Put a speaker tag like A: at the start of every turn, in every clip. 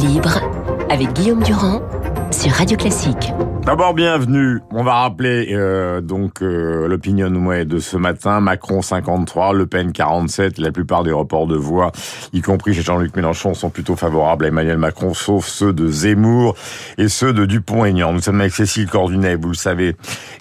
A: Libre avec Guillaume Durand sur Radio Classique.
B: D'abord, bienvenue. On va rappeler euh, donc euh, l'opinion de ce matin. Macron 53, Le Pen 47. La plupart des reports de voix, y compris chez Jean-Luc Mélenchon, sont plutôt favorables à Emmanuel Macron, sauf ceux de Zemmour et ceux de Dupont-Aignan. Nous sommes avec Cécile Cornudet, vous le savez,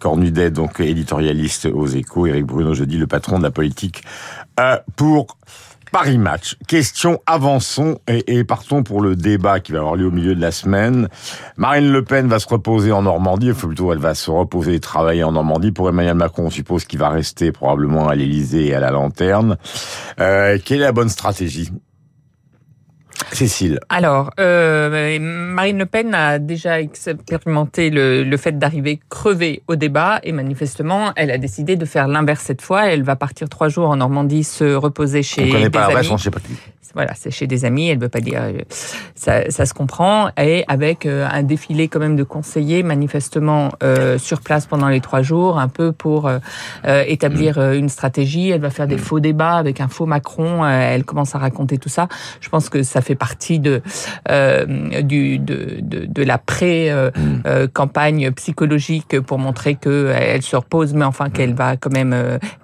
B: Cornudet, donc éditorialiste aux Échos, Éric Bruno, je dis le patron de la politique euh, pour Paris Match. Question, avançons et, partons pour le débat qui va avoir lieu au milieu de la semaine. Marine Le Pen va se reposer en Normandie, faut plutôt elle va se reposer et travailler en Normandie. Pour Emmanuel Macron, on suppose qu'il va rester probablement à l'Élysée et à la lanterne. Euh, quelle est la bonne stratégie? Cécile.
C: Alors, euh, Marine Le Pen a déjà expérimenté le, le fait d'arriver crevée au débat et manifestement, elle a décidé de faire l'inverse cette fois. Elle va partir trois jours en Normandie se reposer chez
B: on
C: des
B: pas
C: amis.
B: on sait pas
C: Voilà, c'est chez des amis, elle veut pas dire, euh, ça, ça se comprend, et avec euh, un défilé quand même de conseillers manifestement euh, sur place pendant les trois jours, un peu pour euh, établir mm. une stratégie. Elle va faire des mm. faux débats avec un faux Macron. elle commence à raconter tout ça. Je pense que ça fait partie de du de, de, de la pré mm. campagne psychologique pour montrer que elle se repose, mais enfin qu'elle va quand même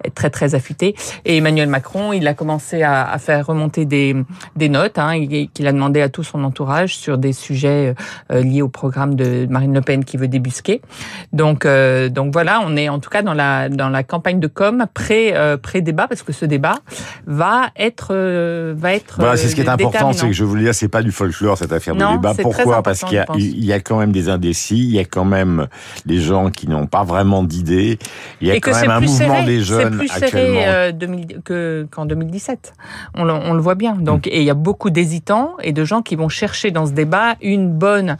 C: être très très affûtée. Et Emmanuel Macron, il a commencé à, à faire remonter des des, notes hein, qu'il a demandé à tout son entourage sur des sujets euh, liés au programme de Marine Le Pen qui veut débusquer. Donc, euh, donc voilà, on est en tout cas dans la dans la campagne de com pré euh, pré débat parce que ce débat va être va être.
B: Voilà, c'est ce qui est important, c'est que je voulais dire, c'est pas du folklore cette affaire de débat. Pourquoi? Parce qu'il y a il y a quand même des indécis, il y a quand même des gens qui n'ont pas vraiment d'idées, il y a quand même un mouvement des jeunes
C: plus
B: actuellement.
C: Serré, que qu'en 2017. On le, on le voit bien. Donc, et il y a beaucoup d'hésitants et de gens qui vont chercher dans ce débat une bonne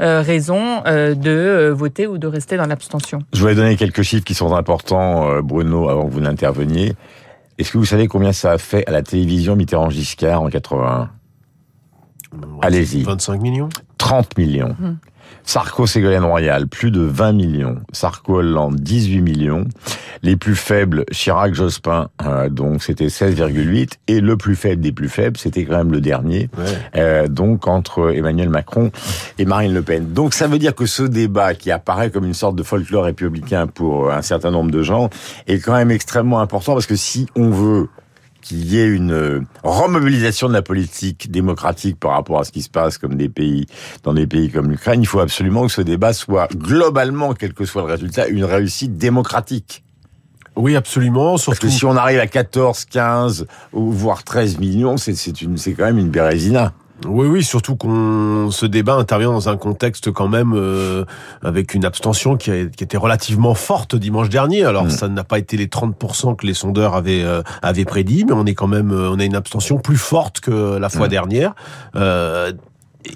C: euh, raison euh, de euh, voter ou de rester dans l'abstention.
B: Je voulais donner quelques chiffres qui sont importants, Bruno, avant que vous n'interveniez. Est-ce que vous savez combien ça a fait à la télévision Mitterrand-Giscard en 81 Allez-y.
D: 25 millions
B: 30 millions. Hum. Sarko-Ségolène Royal, plus de 20 millions. Sarko-Hollande, 18 millions. Les plus faibles, Chirac-Jospin, euh, donc c'était 16,8. Et le plus faible des plus faibles, c'était quand même le dernier. Euh, donc entre Emmanuel Macron et Marine Le Pen. Donc ça veut dire que ce débat qui apparaît comme une sorte de folklore républicain pour un certain nombre de gens est quand même extrêmement important parce que si on veut qu'il y ait une euh, remobilisation de la politique démocratique par rapport à ce qui se passe comme des pays, dans des pays comme l'Ukraine, il faut absolument que ce débat soit globalement, quel que soit le résultat, une réussite démocratique.
D: Oui, absolument. Surtout...
B: Parce que si on arrive à 14, 15, voire 13 millions, c'est quand même une bérésina.
D: Oui, oui, surtout qu'on ce débat intervient dans un contexte quand même euh, avec une abstention qui, a, qui, était relativement forte dimanche dernier. Alors mm. ça n'a pas été les 30% que les sondeurs avaient euh, avaient prédit, mais on est quand même euh, on a une abstention plus forte que la fois mm. dernière. Euh,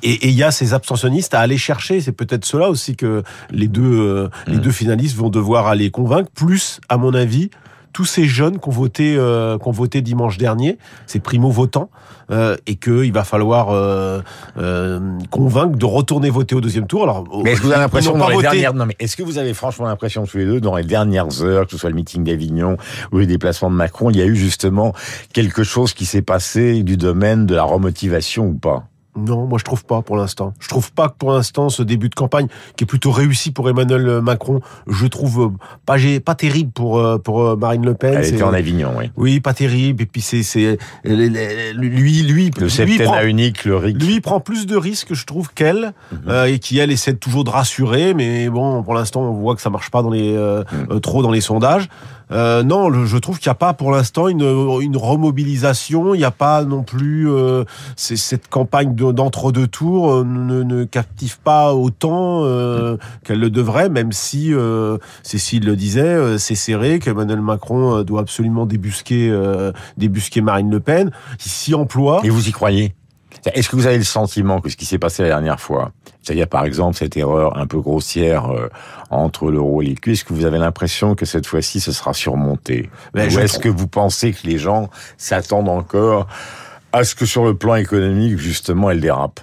D: et il y a ces abstentionnistes à aller chercher. C'est peut-être cela aussi que les deux les mm. deux finalistes vont devoir aller convaincre. Plus, à mon avis, tous ces jeunes qui ont voté, euh, qui ont voté dimanche dernier, ces primo-votants, euh, et qu'il va falloir euh, convaincre de retourner voter au deuxième tour. Alors,
B: mais est-ce que vous avez l'impression dans les dernières, non mais est-ce que vous avez franchement l'impression tous les deux dans les dernières heures, que ce soit le meeting d'Avignon ou les déplacements de Macron, il y a eu justement quelque chose qui s'est passé du domaine de la remotivation ou pas?
D: Non, moi je trouve pas pour l'instant. Je trouve pas que pour l'instant ce début de campagne qui est plutôt réussi pour Emmanuel Macron, je trouve euh, pas pas terrible pour euh, pour euh, Marine Le Pen.
B: Elle était en Avignon, oui.
D: Oui, pas terrible. Et puis c'est c'est lui lui
B: le septennat unique, le RIC.
D: Lui prend plus de risques, je trouve, qu'elle mhm. et qui elle essaie toujours de rassurer, mais bon, pour l'instant on voit que ça marche pas dans les mhm. trop dans les sondages. Euh, non, je trouve qu'il n'y a pas pour l'instant une, une remobilisation. Il n'y a pas non plus euh, cette campagne d'entre-deux tours euh, ne, ne, captive pas autant euh, qu'elle le devrait, même si euh, Cécile le disait, c'est serré, qu'Emmanuel Macron doit absolument débusquer, débusquer Marine Le Pen. Il s'y emploie.
B: Et vous y croyez? Est-ce que vous avez le sentiment que ce qui s'est passé la dernière fois, c'est-à-dire par exemple cette erreur un peu grossière euh, entre l'euro et les est-ce que vous avez l'impression que cette fois-ci ce sera surmonté. Ben, Ou est-ce que vous pensez que les gens s'attendent encore à ce que sur le plan économique, justement, elle dérape?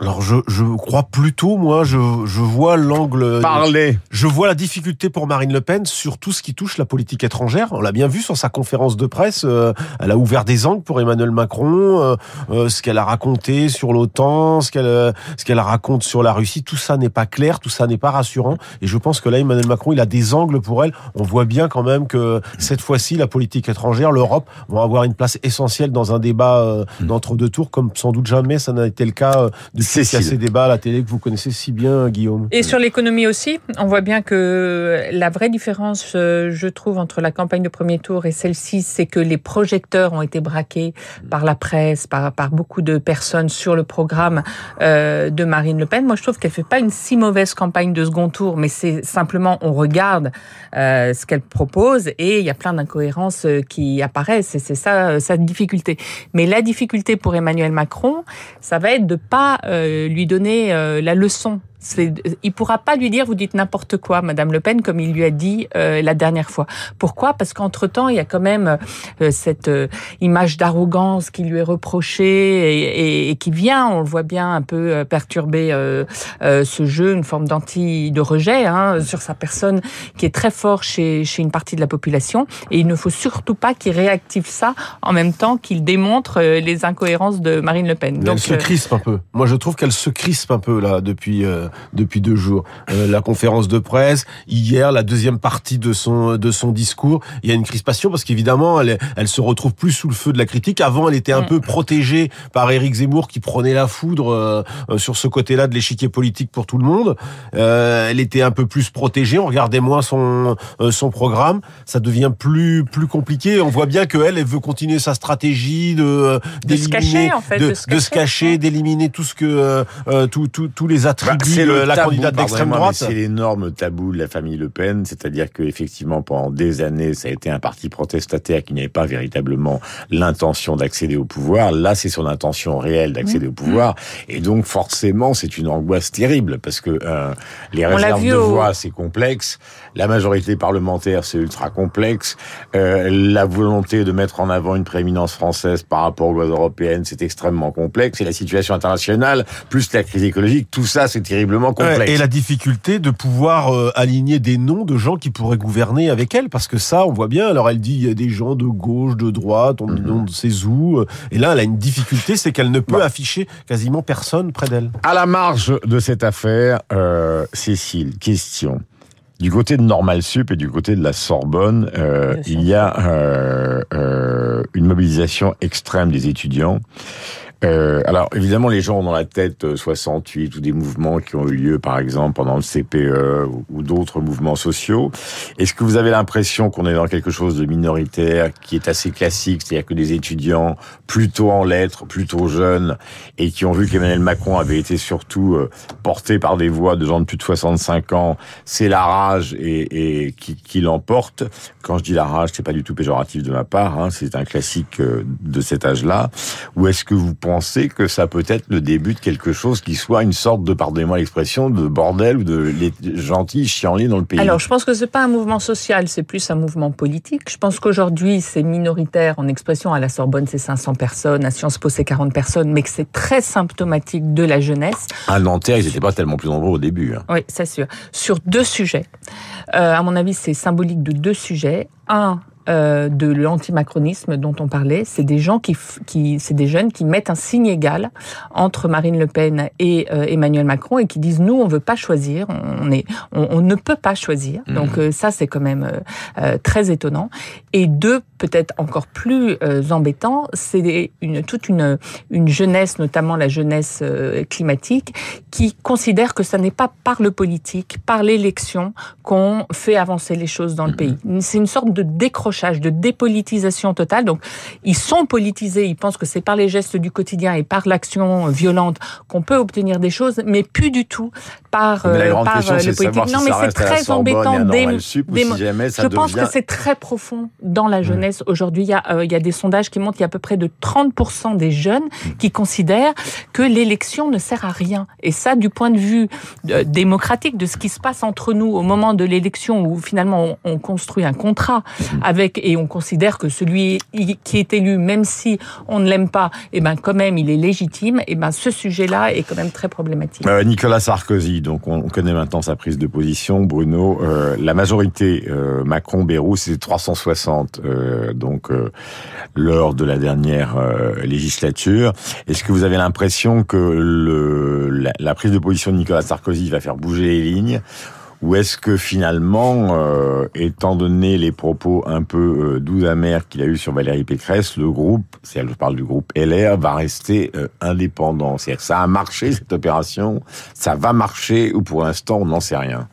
D: Alors je, je crois plutôt, moi, je, je vois l'angle...
B: Parler
D: Je vois la difficulté pour Marine Le Pen sur tout ce qui touche la politique étrangère. On l'a bien vu sur sa conférence de presse. euh, elle a ouvert des angles pour Emmanuel Macron. euh, euh, ce qu'elle a raconté sur l'OTAN, ce qu'elle ce qu'elle raconte sur la Russie, tout ça n'est pas clair, tout ça n'est pas rassurant. Et je pense que là, Emmanuel Macron, il a des angles pour elle. On voit bien quand même que cette fois-ci, la politique étrangère, l'Europe, vont avoir une place essentielle dans un débat euh, d'entre deux tours, comme sans doute jamais ça n'a été le cas depuis qu'il y a
B: Cécile.
D: ces débats à la télé que vous connaissez si bien, Guillaume.
C: Et sur l'économie aussi, on voit bien que la vraie différence, euh, je trouve, entre la campagne de premier tour et celle-ci, c'est que les projecteurs ont été braqués par la presse, par, par beaucoup de personnes sur le programme euh, de Marine Le Pen. Moi, je trouve qu'elle fait pas une si mauvaise campagne de second tour, mais c'est simplement on regarde euh, ce qu'elle propose et il y a plein d'incohérences qui apparaissent et c'est ça sa difficulté. Mais la difficulté pour Emmanuel Macron, ça va être de pas euh, lui donner euh, la leçon. C'est, il pourra pas lui dire vous dites n'importe quoi, Madame Le Pen, comme il lui a dit euh, la dernière fois. Pourquoi? Parce qu'entre temps, il y a quand même euh, cette euh, image d'arrogance qui lui est reprochée et, et- et qui vient, on le voit bien, un peu euh, perturber euh, euh, ce jeu, une forme d'anti de rejet hein, sur sa personne, qui est très fort chez chez une partie de la population. Et il ne faut surtout pas qu'il réactive ça en même temps qu'il démontre euh, les incohérences de Marine Le Pen.
D: elle se
C: euh,
D: crispe un peu. Moi, je trouve qu'elle se crispe un peu là depuis euh, depuis deux jours. Euh, la conférence de presse hier, la deuxième partie de son de son discours, il y a une crispation parce qu'évidemment, elle elle se retrouve plus sous le feu de la critique. Avant, elle était un
C: Mm.
D: peu protégée par Éric Zemmour qui prenait la foudre euh, sur ce côté-là de l'échiquier politique pour tout le monde. Euh, elle était un peu plus protégée. On regardait moins son euh, son programme. Ça devient plus plus compliqué. On voit bien que elle, veut continuer sa stratégie de
C: De se cacher,
D: d'éliminer-
C: en fait,
D: de,
C: de se cacher,
D: d'éliminer tout ce que euh, tous les attributs
B: c'est le
D: la
B: tabou,
D: candidate d'extrême droite.
B: C'est l'énorme tabou de la famille Le Pen, c'est-à-dire que effectivement pendant des années, ça a été un parti protestataire qui n'avait pas véritablement l'intention d'accéder au pouvoir. Là, c'est son intention réelle d'accéder
C: Mmh.
B: au pouvoir, et donc forcément, c'est une angoisse terrible parce que euh, les réserves de
C: au-
B: voix, c'est complexe, la majorité parlementaire, c'est ultra complexe, euh, la volonté de mettre en avant une prééminence française par rapport aux lois européennes, c'est extrêmement complexe, et la situation internationale, plus la crise écologique, tout ça, c'est terriblement complexe.
D: Ouais, et la difficulté de pouvoir euh, aligner des noms de gens qui pourraient gouverner avec elle, parce que ça, on voit bien. Alors elle dit il y a des gens de gauche, de droite, on demande c'est où. Et là, elle a une difficulté, c'est qu'elle ne peut
B: Bah.
D: afficher quasiment personne près d'elle.
B: À la marge de cette affaire, euh, Cécile, question. Du côté de Normal Sup et du côté de la Sorbonne, euh, il y a euh, euh, une mobilisation extrême des étudiants. Euh, alors évidemment, les gens ont dans la tête euh, 68 ou des mouvements qui ont eu lieu, par exemple, pendant le CPE ou, ou d'autres mouvements sociaux. Est-ce que vous avez l'impression qu'on est dans quelque chose de minoritaire, qui est assez classique, c'est-à-dire que des étudiants plutôt en lettres, plutôt jeunes, et qui ont vu qu'Emmanuel Macron avait été surtout euh, porté par des voix de gens de plus de 65 ans, c'est la rage et, et qui, qui l'emporte. Quand je dis la rage, c'est pas du tout péjoratif de ma part, hein, c'est un classique euh, de cet âge-là. Ou est-ce que vous pensez que ça peut être le début de quelque chose qui soit une sorte de, pardonnez-moi l'expression, de bordel ou de les gentils chienlits dans le pays?
C: Alors, je pense que c'est pas un mouvement social, c'est plus un mouvement politique. Je pense qu'aujourd'hui, c'est minoritaire en expression. À la Sorbonne, c'est 500 personnes. À Sciences Po, c'est 40 personnes. Mais que c'est très symptomatique de la jeunesse.
B: À Nanterre, ils n'étaient pas tellement plus nombreux au début. hein.
C: Oui, c'est sûr. Sur deux sujets. Euh, à mon avis, c'est symbolique de deux sujets. Un, euh, de l'antimacronisme dont on parlait, c'est des gens qui, qui c'est des jeunes qui mettent un signe égal entre Marine Le Pen et euh, Emmanuel Macron et qui disent nous on veut pas choisir, on est, on, on ne peut pas choisir.
B: Mhm.
C: Donc euh, ça c'est quand même euh, euh, très étonnant. Et deux, peut-être encore plus euh, embêtant, c'est une toute une une jeunesse, notamment la jeunesse euh, climatique, qui considère que ça n'est pas par le politique, par l'élection, qu'on fait avancer les choses dans le pays. C'est une sorte de décrochage, de dépolitisation totale. Donc, ils sont politisés, ils pensent que c'est par les gestes du quotidien et par l'action violente qu'on peut obtenir des choses, mais plus du tout par, euh, par euh, le politique.
B: si
C: non, mais c'est très embêtant. Des,
B: Normale Sup, ou
C: des-
B: si jamais ça
C: je pense que c'est très profond dans la jeunesse. Aujourd'hui, il y, a, euh, il y a des sondages qui montrent qu'il y a à peu près de 30% des jeunes qui considèrent que l'élection ne sert à rien. Et ça, du point de vue euh, démocratique, de ce qui se passe entre nous au moment de l'élection, où finalement on, on construit un contrat avec et on considère que celui qui est élu, même si on ne l'aime pas, et ben quand même il est légitime. Et ben ce sujet-là est quand même très problématique.
B: Euh, Nicolas Sarkozy, donc on, on connaît maintenant sa prise de position. Bruno, euh, la majorité euh, Macron-Bérou, c'est 360, euh, donc euh, lors de la dernière législature. Est-ce que vous avez l'impression que la prise de position de Nicolas Sarkozy va faire bouger les lignes ou est-ce que finalement, euh, étant donné les propos un peu euh, doux amers qu'il a eu sur Valérie Pécresse, le groupe, c'est je parle du groupe LR, va rester euh, indépendant C'est-à-dire que ça a marché cette opération, ça va marcher ou pour l'instant on n'en sait rien?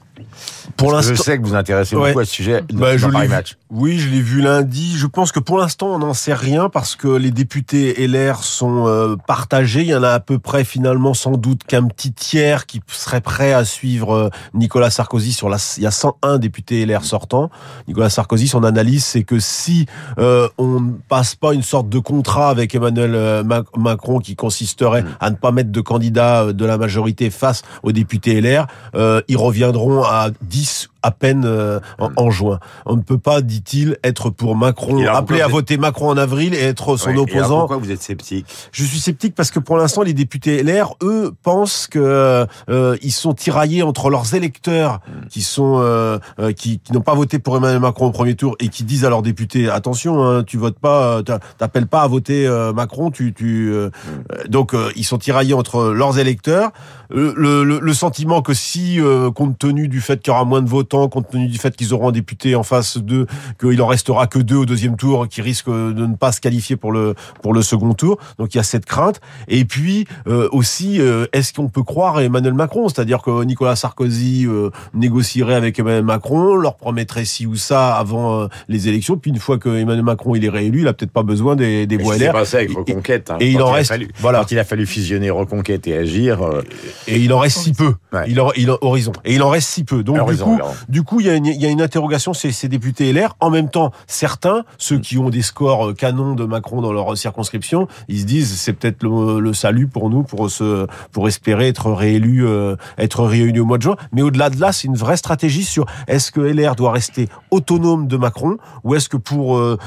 D: Pour l'instant,
B: je sais que vous intéressez
D: Ouais.
B: beaucoup à ce sujet
D: Bah, je
B: Paris. Match.
D: Oui, je l'ai vu lundi. Je pense que pour l'instant, on n'en sait rien parce que les députés LR sont euh, partagés. Il y en a à peu près finalement sans doute qu'un petit tiers qui serait prêt à suivre euh, Nicolas Sarkozy sur la. Il y a 101 députés LR sortants. Nicolas Sarkozy, son analyse, c'est que si euh, on ne passe pas une sorte de contrat avec Emmanuel euh, Mac- Macron qui consisterait à ne pas mettre de candidat euh, de la majorité face aux députés LR, euh, ils reviendront à 10 10 à peine euh, en, en juin. On ne peut pas, dit-il, être pour Macron, appeler à voter Macron en avril et être son
B: Ouais, et alors
D: opposant.
B: pourquoi vous êtes sceptique?
D: Je suis sceptique parce que pour l'instant, les députés LR, eux, pensent que euh, ils sont tiraillés entre leurs électeurs qui sont euh, euh, qui, qui n'ont pas voté pour Emmanuel Macron au premier tour et qui disent à leurs députés attention, hein, tu votes pas, euh, t'a- t'appelles pas à voter euh, Macron, tu tu euh, euh, donc euh, ils sont tiraillés entre leurs électeurs. Le, le, le sentiment que si, euh, compte tenu du fait qu'il y aura moins de votants, compte tenu du fait qu'ils auront un député en face d'eux, qu'il en restera que deux au deuxième tour, qui risquent de ne pas se qualifier pour le pour le second tour. Donc il y a cette crainte. Et puis euh, aussi, euh, est-ce qu'on peut croire à Emmanuel Macron? C'est-à-dire que Nicolas Sarkozy euh, négocierait avec Emmanuel Macron, leur promettrait ci ou ça avant les élections. Puis une fois que Emmanuel Macron il est réélu, il a peut-être pas besoin des, des voix LR.
B: passé avec Reconquête. hein,
D: et il en
B: a
D: reste-
B: fallu-
D: voilà.
B: Quand il a fallu fusionner Reconquête et Agir,
D: Et il en reste si peu.
B: Ouais.
D: Il en, il en- horizon. Et il en reste si peu. Donc
B: Horizon,
D: du coup,
B: alors.
D: Du coup, il y a une, interrogation. Ces, ces députés LR, en même temps, certains, ceux qui ont des scores euh, canons de Macron dans leur circonscription, ils se disent c'est peut-être le, salut pour nous, pour se, pour espérer être réélu, euh, être réélu au mois de juin. Mais au-delà de là, c'est une vraie stratégie sur est-ce que LR doit rester autonome de Macron ou est-ce que pour, euh,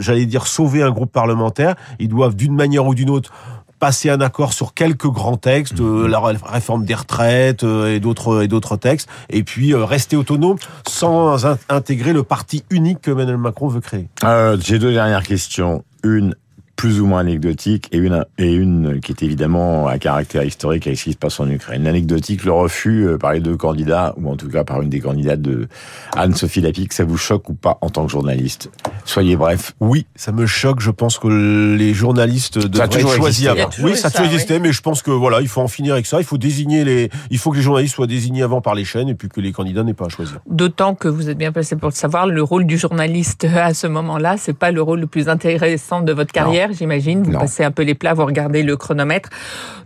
D: j'allais dire, sauver un groupe parlementaire, ils doivent d'une manière ou d'une autre passer un accord sur quelques grands textes, euh, la ré- réforme des retraites euh, et d'autres et d'autres textes, et puis euh, rester autonome sans in- intégrer le parti unique que Emmanuel Macron veut créer.
B: Euh, J'ai deux dernières questions. Une plus ou moins anecdotique et une, et une qui est évidemment à caractère historique avec ce qui se passe en Ukraine. L'anecdotique, le refus par les deux candidats, ou en tout cas par une des candidates de Anne-Sophie Lapic, ça vous choque ou pas en tant que journaliste? Soyez bref.
D: Oui, ça me choque. Je pense que les journalistes devraient être choisis avant.
C: Il y a toujours
D: Oui, ça a
C: ça,
D: toujours
C: oui.
D: existé, mais je pense que voilà, il faut en finir avec ça. Il faut désigner les, il faut que les journalistes soient désignés avant par les chaînes et puis que les candidats n'aient pas à choisir.
C: D'autant que vous êtes bien placé pour le savoir, le rôle du journaliste à ce moment-là, c'est pas le rôle le plus intéressant de votre carrière, j'imagine. Vous
B: Non.
C: passez un peu les plats, vous regardez le chronomètre.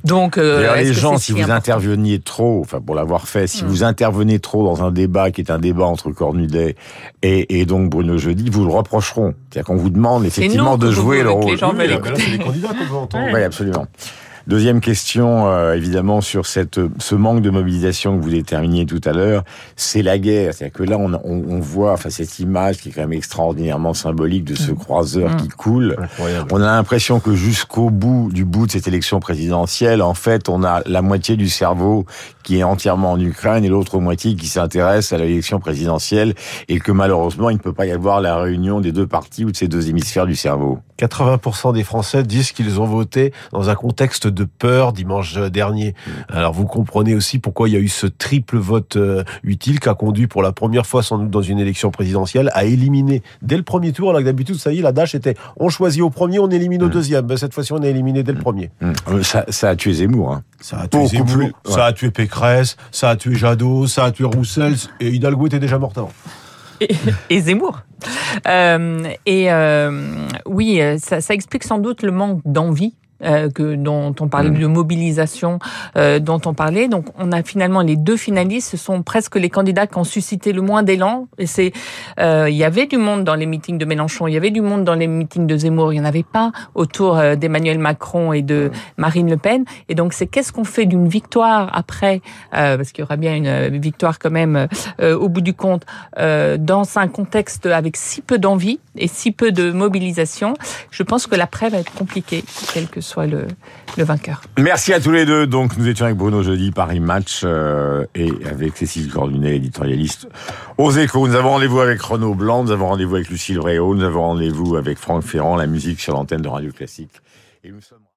C: Donc, euh,
B: les gens, si
C: si
B: vous interveniez trop, enfin pour l'avoir fait, si
C: Mm.
B: vous intervenez trop dans un débat qui est un débat entre Cornudet et, et donc Bruno Jeudi, vous le reprocheront. C'est-à-dire qu'on vous demande effectivement
C: nous
B: de jouer le rôle.
C: les gens veulent
B: Oui,
C: écouter.
D: c'est les candidats qu'on veut entendre.
B: Oui, absolument. Deuxième question, euh, évidemment, sur cette, ce manque de mobilisation que vous déterminiez tout à l'heure, c'est la guerre. C'est-à-dire que là, on, on, on voit enfin, cette image qui est quand même extraordinairement symbolique de ce croiseur
C: Mm.
B: qui coule.
D: Incroyable.
B: On a l'impression que jusqu'au bout du bout de cette élection présidentielle, en fait, on a la moitié du cerveau qui est entièrement en Ukraine et l'autre moitié qui s'intéresse à l'élection présidentielle et que malheureusement, il ne peut pas y avoir la réunion des deux parties ou de ces deux hémisphères du cerveau.
D: 80% des Français disent qu'ils ont voté dans un contexte de peur dimanche dernier. Alors vous comprenez aussi pourquoi il y a eu ce triple vote euh, utile qui a conduit pour la première fois sans doute dans une élection présidentielle à éliminer dès le premier tour, alors que d'habitude ça y est, la dash était on choisit au premier, on élimine au
B: Mm.
D: deuxième. Ben, cette fois-ci on est éliminé dès le premier.
B: Euh, Ça, ça a tué Zemmour. Hein.
D: Ça a tué
B: Beaucoup
D: Zemmour,
B: plus, ouais.
D: ça a tué Pécresse, ça a tué Jadot, ça a tué Roussel et Hidalgo était déjà mort avant.
C: et, et Zemmour. Euh, et euh, oui, ça, ça explique sans doute le manque d'envie euh, que dont on parlait
B: Mm.
C: de mobilisation, euh, dont on parlait. Donc, on a finalement les deux finalistes. Ce sont presque les candidats qui ont suscité le moins d'élan. Et c'est, euh, il y avait du monde dans les meetings de Mélenchon, il y avait du monde dans les meetings de Zemmour. Il n'y en avait pas autour euh, d'Emmanuel Macron et de Marine Le Pen. Et donc, c'est qu'est-ce qu'on fait d'une victoire après, euh, parce qu'il y aura bien une victoire quand même euh, au bout du compte, euh, dans un contexte avec si peu d'envie et si peu de mobilisation. Je pense que l'après va être compliqué, quel que soit le, vainqueur.
B: Merci à tous les deux. Donc, nous étions avec Bruno Jeudi, Paris Match, euh, et avec Cécile Cordunet, éditorialiste aux échos. Nous avons rendez-vous avec Renaud Blanc, nous avons rendez-vous avec Lucille Réau, nous avons rendez-vous avec Franck Ferrand, la musique sur l'antenne de Radio Classique. Et nous sommes...